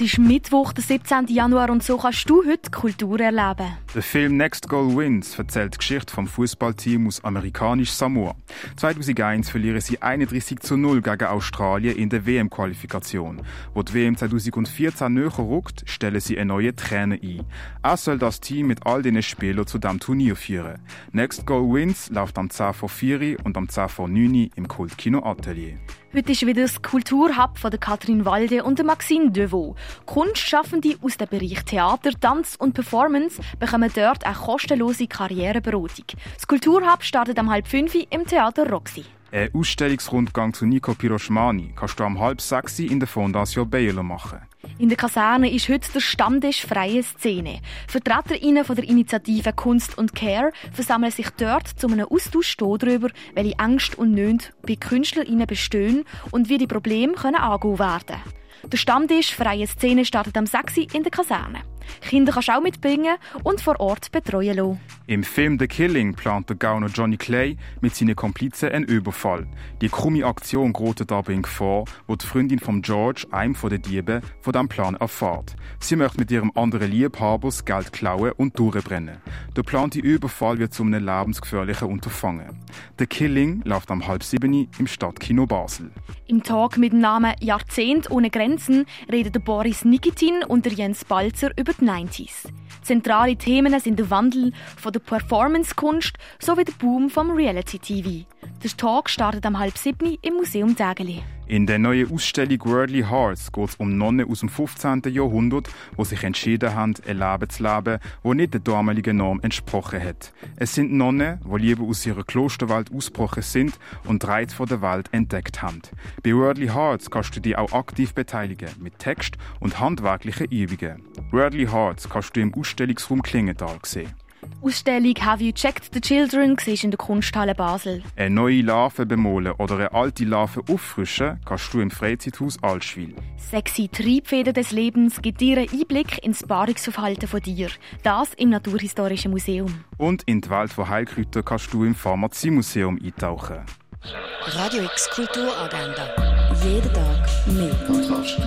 Es ist Mittwoch, der 17. Januar und so kannst du heute Kultur erleben. Der Film Next Goal Wins erzählt die Geschichte vom Fußballteam aus amerikanisch Samoa. 2001 verlieren sie 31 zu 0 gegen Australien in der WM-Qualifikation. Wo die WM 2014 näher rückt, stellen sie einen neuen Trainer ein. Er soll das Team mit all diesen Spielern zu diesem Turnier führen. Next Goal Wins läuft am 10 vor 4 und am 10 vor 9 im Kultkino Atelier. Heute ist wieder das Kulturhub von der Katrin Walde und der Maxine Devaux. Kunstschaffende aus dem Bereich Theater, Tanz und Performance bekommen dort eine kostenlose Karriereberatung. Das Kulturhub startet am halb fünf im Theater Roxy. Ein Ausstellungsrundgang zu Nico Piroschmani kannst du am halb sechs in der Fondation Baylor machen. In der Kaserne ist heute der Stammtisch Freie Szene. VertreterInnen von der Initiative Kunst und Care versammeln sich dort zu einem Austausch darüber, welche Ängste und Nöte bei KünstlerInnen bestehen und wie die Probleme können angehen werden. Der Stammtisch Freie Szene startet am 6. in der Kaserne. Kinder kannst du auch mitbringen und vor Ort betreuen lassen. Im Film The Killing plant der Gauner Johnny Clay mit seinen Komplizen einen Überfall. Die krumme Aktion gerät dabei in Gefahr, wo die Freundin von George, einem von den Dieben, von diesem Plan erfährt. Sie möchte mit ihrem anderen Liebhaber das Geld klauen und durchbrennen. Der geplante Überfall wird zu einem lebensgefährlichen Unterfangen. The Killing läuft am halb sieben im Stadtkino Basel. Im Tag mit dem Namen Jahrzehnt ohne Grenzen reden Boris Nikitin und Jens Balzer über die 90s. Zentrale Themen sind der Wandel von der Performance-Kunst sowie der Boom vom Reality-TV. Der Talk startet am halb sieben im Museum Dägeli. In der neuen Ausstellung Worldly Hearts geht es um Nonnen aus dem 15. Jahrhundert, die sich entschieden haben, ein Leben zu leben, das nicht der damaligen Norm entsprochen hat. Es sind Nonnen, die lieber aus ihrer Klosterwelt ausgebrochen sind und Reiz der Welt entdeckt haben. Bei Worldly Hearts kannst du dich auch aktiv beteiligen, mit Text und handwerklichen Übungen. Worldly Hearts kannst du im Ausstellungsraum Klingenthal sehen. Ausstellung Have You Checked the Children siehst in der Kunsthalle Basel. Eine neue Larve bemolen oder eine alte Larve auffrischen kannst du im Freizeithaus Altschwil. Sexy Triebfeder des Lebens gibt dir einen Einblick ins Paarungsverhalten von dir. Das im Naturhistorischen Museum. Und in die Welt von Heilkräutern kannst du im Pharmaziemuseum eintauchen. Radio X Kulturagenda. Jeden Tag mehr. Kontrast.